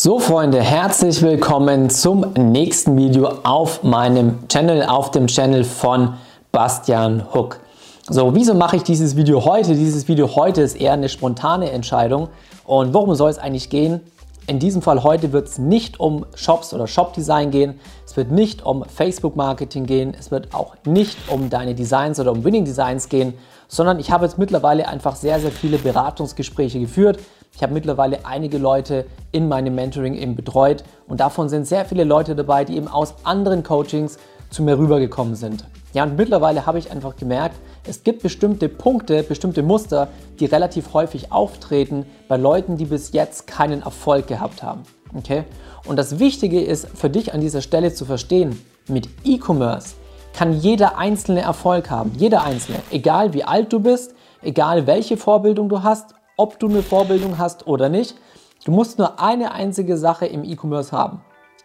So Freunde, herzlich willkommen zum nächsten Video auf meinem Channel, auf dem Channel von Bastian Hook. So, wieso mache ich dieses Video heute? Dieses Video heute ist eher eine spontane Entscheidung. Und worum soll es eigentlich gehen? In diesem Fall heute wird es nicht um Shops oder Shop-Design gehen. Es wird nicht um Facebook-Marketing gehen. Es wird auch nicht um deine Designs oder um Winning-Designs gehen, sondern ich habe jetzt mittlerweile einfach sehr, sehr viele Beratungsgespräche geführt. Ich habe mittlerweile einige Leute in meinem Mentoring eben betreut und davon sind sehr viele Leute dabei, die eben aus anderen Coachings zu mir rübergekommen sind. Ja, und mittlerweile habe ich einfach gemerkt, es gibt bestimmte Punkte, bestimmte Muster, die relativ häufig auftreten bei Leuten, die bis jetzt keinen Erfolg gehabt haben. Okay? Und das Wichtige ist für dich an dieser Stelle zu verstehen, mit E-Commerce kann jeder einzelne Erfolg haben. Jeder einzelne. Egal wie alt du bist, egal welche Vorbildung du hast, ob du eine Vorbildung hast oder nicht. Du musst nur eine einzige Sache im E-Commerce haben.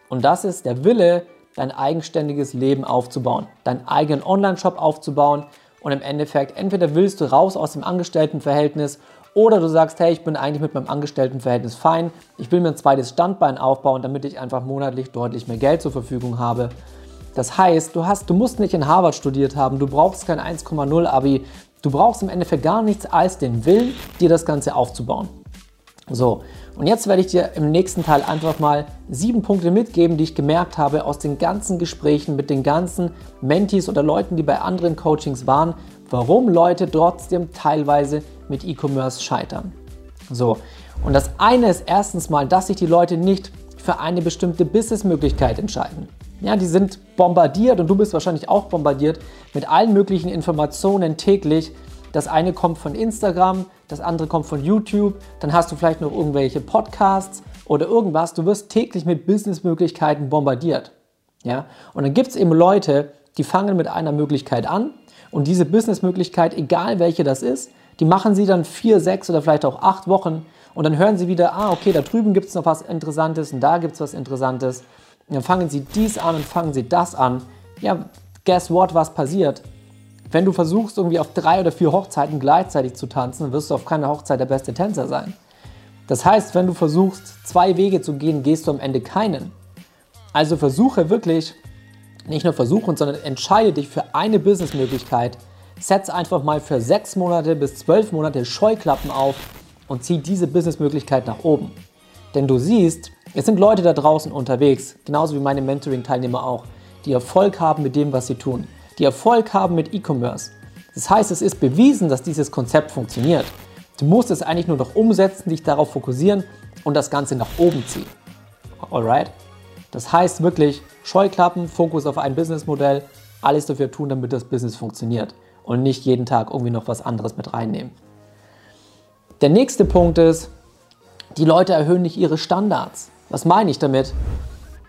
Und das ist der Wille, dein eigenständiges Leben aufzubauen, deinen eigenen Online-Shop aufzubauen und im Endeffekt entweder willst du raus aus dem Angestelltenverhältnis oder du sagst, hey, ich bin eigentlich mit meinem Angestelltenverhältnis fein, ich will mir ein zweites Standbein aufbauen, damit ich einfach monatlich deutlich mehr Geld zur Verfügung habe. Das heißt, du, hast, du musst nicht in Harvard studiert haben, du brauchst kein 1,0 Abi, du brauchst im Endeffekt gar nichts als den Willen, dir das Ganze aufzubauen. So, und jetzt werde ich dir im nächsten Teil einfach mal sieben Punkte mitgeben, die ich gemerkt habe aus den ganzen Gesprächen mit den ganzen Mentees oder Leuten, die bei anderen Coachings waren, warum Leute trotzdem teilweise mit E-Commerce scheitern. So, und das eine ist erstens mal, dass sich die Leute nicht für eine bestimmte Businessmöglichkeit entscheiden. Ja, die sind bombardiert und du bist wahrscheinlich auch bombardiert mit allen möglichen Informationen täglich, das eine kommt von Instagram, das andere kommt von YouTube, dann hast du vielleicht noch irgendwelche Podcasts oder irgendwas. Du wirst täglich mit Businessmöglichkeiten bombardiert. Ja? Und dann gibt es eben Leute, die fangen mit einer Möglichkeit an und diese Businessmöglichkeit, egal welche das ist, die machen sie dann vier, sechs oder vielleicht auch acht Wochen und dann hören sie wieder, ah, okay, da drüben gibt es noch was Interessantes und da gibt es was Interessantes. Und dann fangen sie dies an und fangen sie das an. Ja, guess what, was passiert? Wenn du versuchst, irgendwie auf drei oder vier Hochzeiten gleichzeitig zu tanzen, wirst du auf keiner Hochzeit der beste Tänzer sein. Das heißt, wenn du versuchst, zwei Wege zu gehen, gehst du am Ende keinen. Also versuche wirklich, nicht nur versuchen, sondern entscheide dich für eine Businessmöglichkeit. Setz einfach mal für sechs Monate bis zwölf Monate Scheuklappen auf und zieh diese Businessmöglichkeit nach oben. Denn du siehst, es sind Leute da draußen unterwegs, genauso wie meine Mentoring-Teilnehmer auch, die Erfolg haben mit dem, was sie tun die Erfolg haben mit E-Commerce. Das heißt, es ist bewiesen, dass dieses Konzept funktioniert. Du musst es eigentlich nur noch umsetzen, dich darauf fokussieren und das Ganze nach oben ziehen. Alright? Das heißt wirklich Scheuklappen, Fokus auf ein Businessmodell, alles dafür tun, damit das Business funktioniert und nicht jeden Tag irgendwie noch was anderes mit reinnehmen. Der nächste Punkt ist, die Leute erhöhen nicht ihre Standards. Was meine ich damit?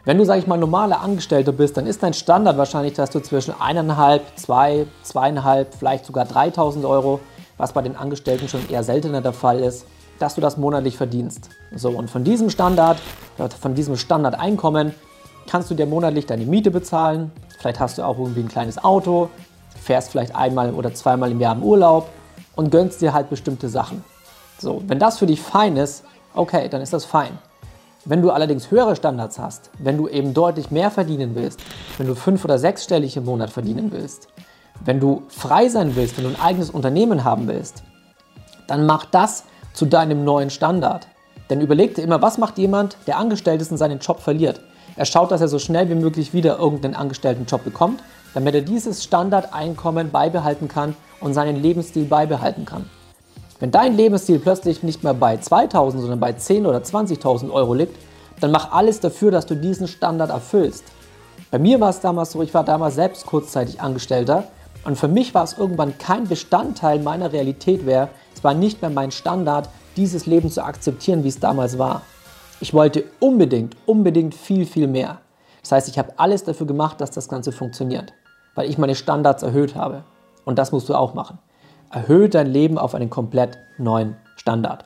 Wenn du, sag ich mal, normaler Angestellter bist, dann ist dein Standard wahrscheinlich, dass du zwischen 1,5, 2, 2,5, vielleicht sogar 3.000 Euro, was bei den Angestellten schon eher seltener der Fall ist, dass du das monatlich verdienst. So, und von diesem Standard, von diesem Standardeinkommen, kannst du dir monatlich deine Miete bezahlen. Vielleicht hast du auch irgendwie ein kleines Auto, fährst vielleicht einmal oder zweimal im Jahr im Urlaub und gönnst dir halt bestimmte Sachen. So, wenn das für dich fein ist, okay, dann ist das fein. Wenn du allerdings höhere Standards hast, wenn du eben deutlich mehr verdienen willst, wenn du fünf- oder sechsstellig im Monat verdienen willst, wenn du frei sein willst, wenn du ein eigenes Unternehmen haben willst, dann mach das zu deinem neuen Standard. Denn überleg dir immer, was macht jemand, der angestellt ist und seinen Job verliert? Er schaut, dass er so schnell wie möglich wieder irgendeinen angestellten Job bekommt, damit er dieses Standardeinkommen beibehalten kann und seinen Lebensstil beibehalten kann. Wenn dein Lebensstil plötzlich nicht mehr bei 2000, sondern bei 10.000 oder 20.000 Euro liegt, dann mach alles dafür, dass du diesen Standard erfüllst. Bei mir war es damals so, ich war damals selbst kurzzeitig Angestellter und für mich war es irgendwann kein Bestandteil meiner Realität mehr. Es war nicht mehr mein Standard, dieses Leben zu akzeptieren, wie es damals war. Ich wollte unbedingt, unbedingt viel, viel mehr. Das heißt, ich habe alles dafür gemacht, dass das Ganze funktioniert, weil ich meine Standards erhöht habe. Und das musst du auch machen erhöht dein Leben auf einen komplett neuen Standard.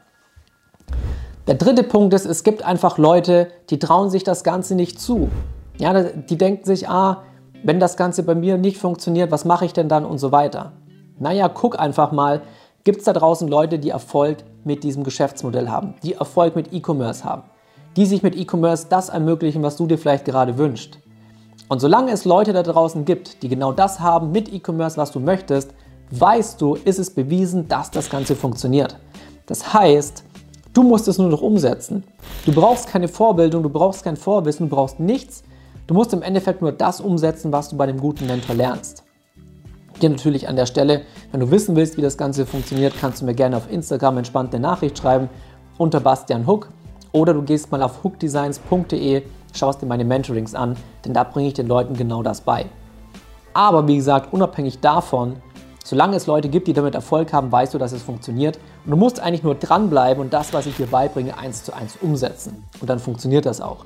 Der dritte Punkt ist, es gibt einfach Leute, die trauen sich das Ganze nicht zu. Ja, die denken sich, ah, wenn das Ganze bei mir nicht funktioniert, was mache ich denn dann und so weiter. Naja, guck einfach mal, gibt es da draußen Leute, die Erfolg mit diesem Geschäftsmodell haben, die Erfolg mit E-Commerce haben, die sich mit E-Commerce das ermöglichen, was du dir vielleicht gerade wünschst. Und solange es Leute da draußen gibt, die genau das haben mit E-Commerce, was du möchtest, weißt du, ist es bewiesen, dass das Ganze funktioniert. Das heißt, du musst es nur noch umsetzen. Du brauchst keine Vorbildung, du brauchst kein Vorwissen, du brauchst nichts. Du musst im Endeffekt nur das umsetzen, was du bei dem guten Mentor lernst. Hier natürlich an der Stelle, wenn du wissen willst, wie das Ganze funktioniert, kannst du mir gerne auf Instagram entspannt eine Nachricht schreiben unter Bastian Hook oder du gehst mal auf hookdesigns.de, schaust dir meine Mentorings an, denn da bringe ich den Leuten genau das bei. Aber wie gesagt, unabhängig davon, solange es Leute gibt, die damit Erfolg haben, weißt du, dass es funktioniert. Und du musst eigentlich nur dranbleiben und das, was ich dir beibringe, eins zu eins umsetzen. Und dann funktioniert das auch.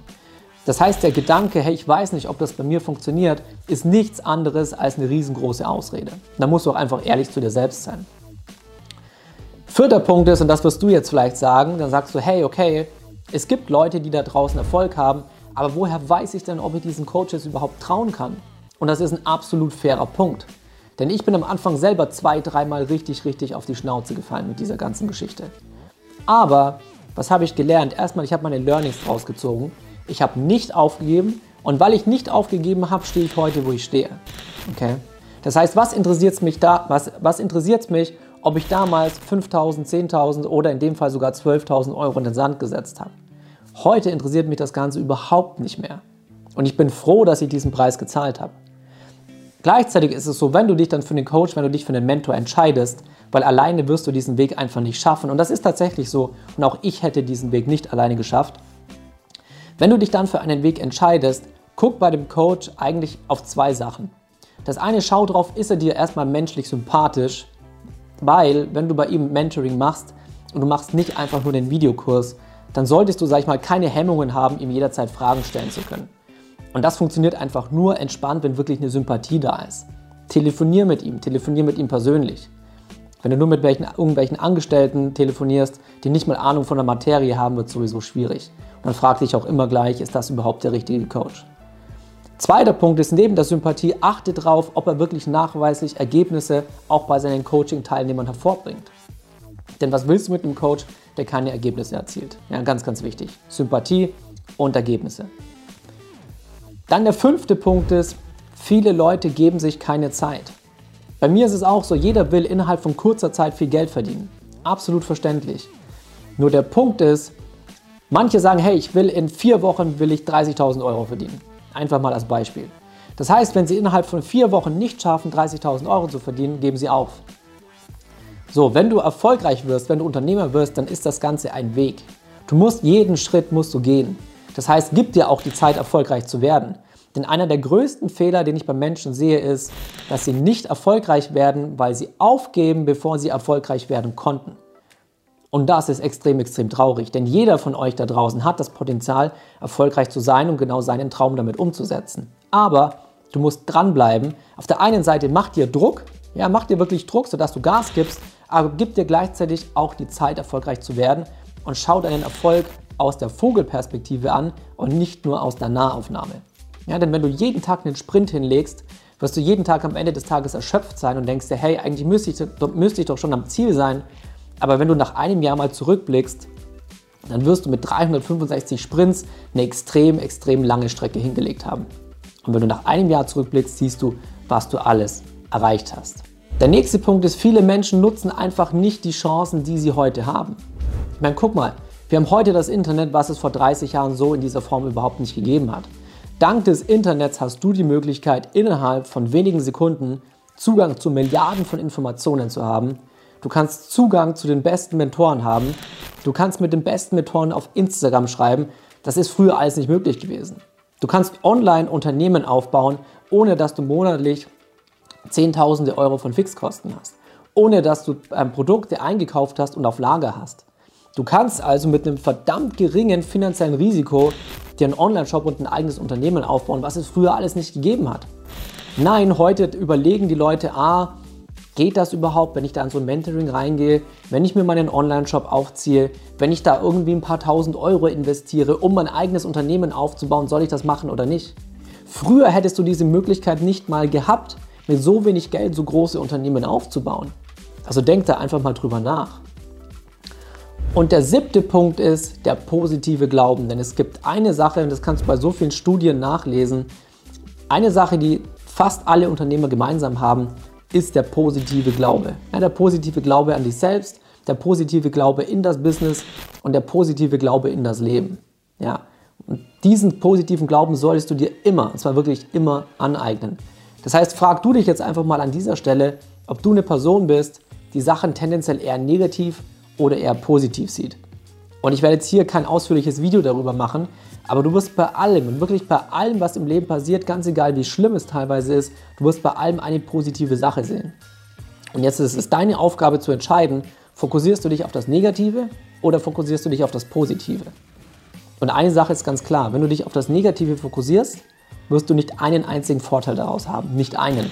Das heißt, der Gedanke, hey, ich weiß nicht, ob das bei mir funktioniert, ist nichts anderes als eine riesengroße Ausrede. Da musst du auch einfach ehrlich zu dir selbst sein. Vierter Punkt ist, und das wirst du jetzt vielleicht sagen, dann sagst du, hey, okay, es gibt Leute, die da draußen Erfolg haben, aber woher weiß ich denn, ob ich diesen Coaches überhaupt trauen kann? Und das ist ein absolut fairer Punkt. Denn ich bin am Anfang selber zwei, dreimal richtig, richtig auf die Schnauze gefallen mit dieser ganzen Geschichte. Aber was habe ich gelernt? Erstmal, ich habe meine Learnings rausgezogen. Ich habe nicht aufgegeben und weil ich nicht aufgegeben habe, stehe ich heute, wo ich stehe. Okay? Das heißt, was interessiert mich da? Was, was interessiert mich, ob ich damals 5.000, 10.000 oder in dem Fall sogar 12.000 Euro in den Sand gesetzt habe? Heute interessiert mich das Ganze überhaupt nicht mehr. Und ich bin froh, dass ich diesen Preis gezahlt habe. Gleichzeitig ist es so, wenn du dich dann für den Coach, wenn du dich für den Mentor entscheidest, weil alleine wirst du diesen Weg einfach nicht schaffen. Und das ist tatsächlich so. Und auch ich hätte diesen Weg nicht alleine geschafft. Wenn du dich dann für einen Weg entscheidest, guck bei dem Coach eigentlich auf zwei Sachen. Das eine, schau drauf, ist er dir erstmal menschlich sympathisch, weil wenn du bei ihm Mentoring machst und du machst nicht einfach nur den Videokurs, dann solltest du, sag ich mal, keine Hemmungen haben, ihm jederzeit Fragen stellen zu können. Und das funktioniert einfach nur entspannt, wenn wirklich eine Sympathie da ist. Telefonier mit ihm, telefonier mit ihm persönlich. Wenn du nur mit welchen, irgendwelchen Angestellten telefonierst, die nicht mal Ahnung von der Materie haben, wird es sowieso schwierig. Und dann frag dich auch immer gleich, ist das überhaupt der richtige Coach? Zweiter Punkt ist, neben der Sympathie, achte darauf, ob er wirklich nachweislich Ergebnisse auch bei seinen Coaching-Teilnehmern hervorbringt. Denn was willst du mit einem Coach, der keine Ergebnisse erzielt? Ja, ganz, ganz wichtig. Sympathie und Ergebnisse. Dann der fünfte Punkt ist, viele Leute geben sich keine Zeit. Bei mir ist es auch so, jeder will innerhalb von kurzer Zeit viel Geld verdienen. Absolut verständlich. Nur der Punkt ist, manche sagen, hey, ich will in vier Wochen will ich 30.000 Euro verdienen. Einfach mal als Beispiel. Das heißt, wenn Sie innerhalb von vier Wochen nicht schaffen, 30.000 Euro zu verdienen, geben Sie auf. So, wenn du erfolgreich wirst, wenn du Unternehmer wirst, dann ist das Ganze ein Weg. Du musst jeden Schritt musst du gehen. Das heißt, gib dir auch die Zeit, erfolgreich zu werden. Denn einer der größten Fehler, den ich bei Menschen sehe, ist, dass sie nicht erfolgreich werden, weil sie aufgeben, bevor sie erfolgreich werden konnten. Und das ist extrem, extrem traurig, denn jeder von euch da draußen hat das Potenzial, erfolgreich zu sein und genau seinen Traum damit umzusetzen. Aber du musst dranbleiben. Auf der einen Seite mach dir Druck, ja, mach dir wirklich Druck, sodass du Gas gibst, aber gib dir gleichzeitig auch die Zeit, erfolgreich zu werden und schau deinen Erfolg aus der Vogelperspektive an und nicht nur aus der Nahaufnahme. Ja, denn wenn du jeden Tag einen Sprint hinlegst, wirst du jeden Tag am Ende des Tages erschöpft sein und denkst dir, hey, eigentlich müsste ich, müsste ich doch schon am Ziel sein, aber wenn du nach einem Jahr mal zurückblickst, dann wirst du mit 365 Sprints eine extrem, extrem lange Strecke hingelegt haben. Und wenn du nach einem Jahr zurückblickst, siehst du, was du alles erreicht hast. Der nächste Punkt ist, viele Menschen nutzen einfach nicht die Chancen, die sie heute haben. Ich meine, guck mal, wir haben heute das Internet, was es vor 30 Jahren so in dieser Form überhaupt nicht gegeben hat. Dank des Internets hast du die Möglichkeit, innerhalb von wenigen Sekunden Zugang zu Milliarden von Informationen zu haben, Du kannst Zugang zu den besten Mentoren haben. Du kannst mit den besten Mentoren auf Instagram schreiben. Das ist früher alles nicht möglich gewesen. Du kannst online Unternehmen aufbauen, ohne dass du monatlich Zehntausende Euro von Fixkosten hast. Ohne dass du Produkte eingekauft hast und auf Lager hast. Du kannst also mit einem verdammt geringen finanziellen Risiko dir einen Online-Shop und ein eigenes Unternehmen aufbauen, was es früher alles nicht gegeben hat. Nein, heute überlegen die Leute, ah, Geht das überhaupt, wenn ich da in so ein Mentoring reingehe, wenn ich mir meinen Online-Shop aufziehe, wenn ich da irgendwie ein paar tausend Euro investiere, um mein eigenes Unternehmen aufzubauen, soll ich das machen oder nicht? Früher hättest du diese Möglichkeit nicht mal gehabt, mit so wenig Geld so große Unternehmen aufzubauen. Also denk da einfach mal drüber nach. Und der siebte Punkt ist der positive Glauben. Denn es gibt eine Sache, und das kannst du bei so vielen Studien nachlesen, eine Sache, die fast alle Unternehmer gemeinsam haben, ist der positive Glaube. Ja, der positive Glaube an dich selbst, der positive Glaube in das Business und der positive Glaube in das Leben. Ja, und diesen positiven Glauben solltest du dir immer, und zwar wirklich immer aneignen. Das heißt, frag du dich jetzt einfach mal an dieser Stelle, ob du eine Person bist, die Sachen tendenziell eher negativ oder eher positiv sieht. Und ich werde jetzt hier kein ausführliches Video darüber machen, aber du wirst bei allem und wirklich bei allem, was im Leben passiert, ganz egal wie schlimm es teilweise ist, du wirst bei allem eine positive Sache sehen. Und jetzt ist es deine Aufgabe zu entscheiden, fokussierst du dich auf das Negative oder fokussierst du dich auf das Positive. Und eine Sache ist ganz klar, wenn du dich auf das Negative fokussierst, wirst du nicht einen einzigen Vorteil daraus haben. Nicht einen.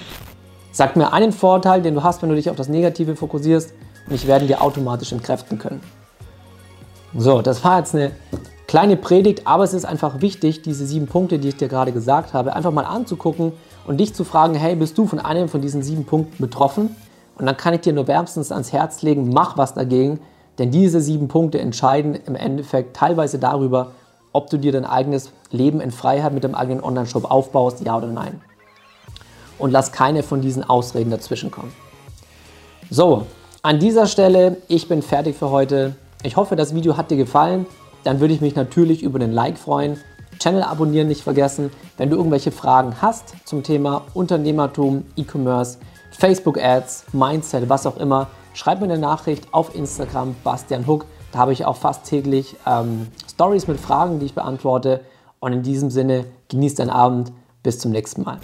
Sag mir einen Vorteil, den du hast, wenn du dich auf das Negative fokussierst und ich werde dir automatisch entkräften können. So, das war jetzt eine kleine Predigt, aber es ist einfach wichtig, diese sieben Punkte, die ich dir gerade gesagt habe, einfach mal anzugucken und dich zu fragen, hey, bist du von einem von diesen sieben Punkten betroffen? Und dann kann ich dir nur wärmstens ans Herz legen, mach was dagegen, denn diese sieben Punkte entscheiden im Endeffekt teilweise darüber, ob du dir dein eigenes Leben in Freiheit mit dem eigenen Online-Shop aufbaust, ja oder nein und lass keine von diesen Ausreden dazwischen kommen. So, an dieser Stelle, ich bin fertig für heute. Ich hoffe, das Video hat dir gefallen. Dann würde ich mich natürlich über den Like freuen. Channel abonnieren nicht vergessen. Wenn du irgendwelche Fragen hast zum Thema Unternehmertum, E-Commerce, Facebook Ads, Mindset, was auch immer, schreib mir eine Nachricht auf Instagram, Bastian Hook. Da habe ich auch fast täglich ähm, Stories mit Fragen, die ich beantworte. Und in diesem Sinne, genieß deinen Abend. Bis zum nächsten Mal.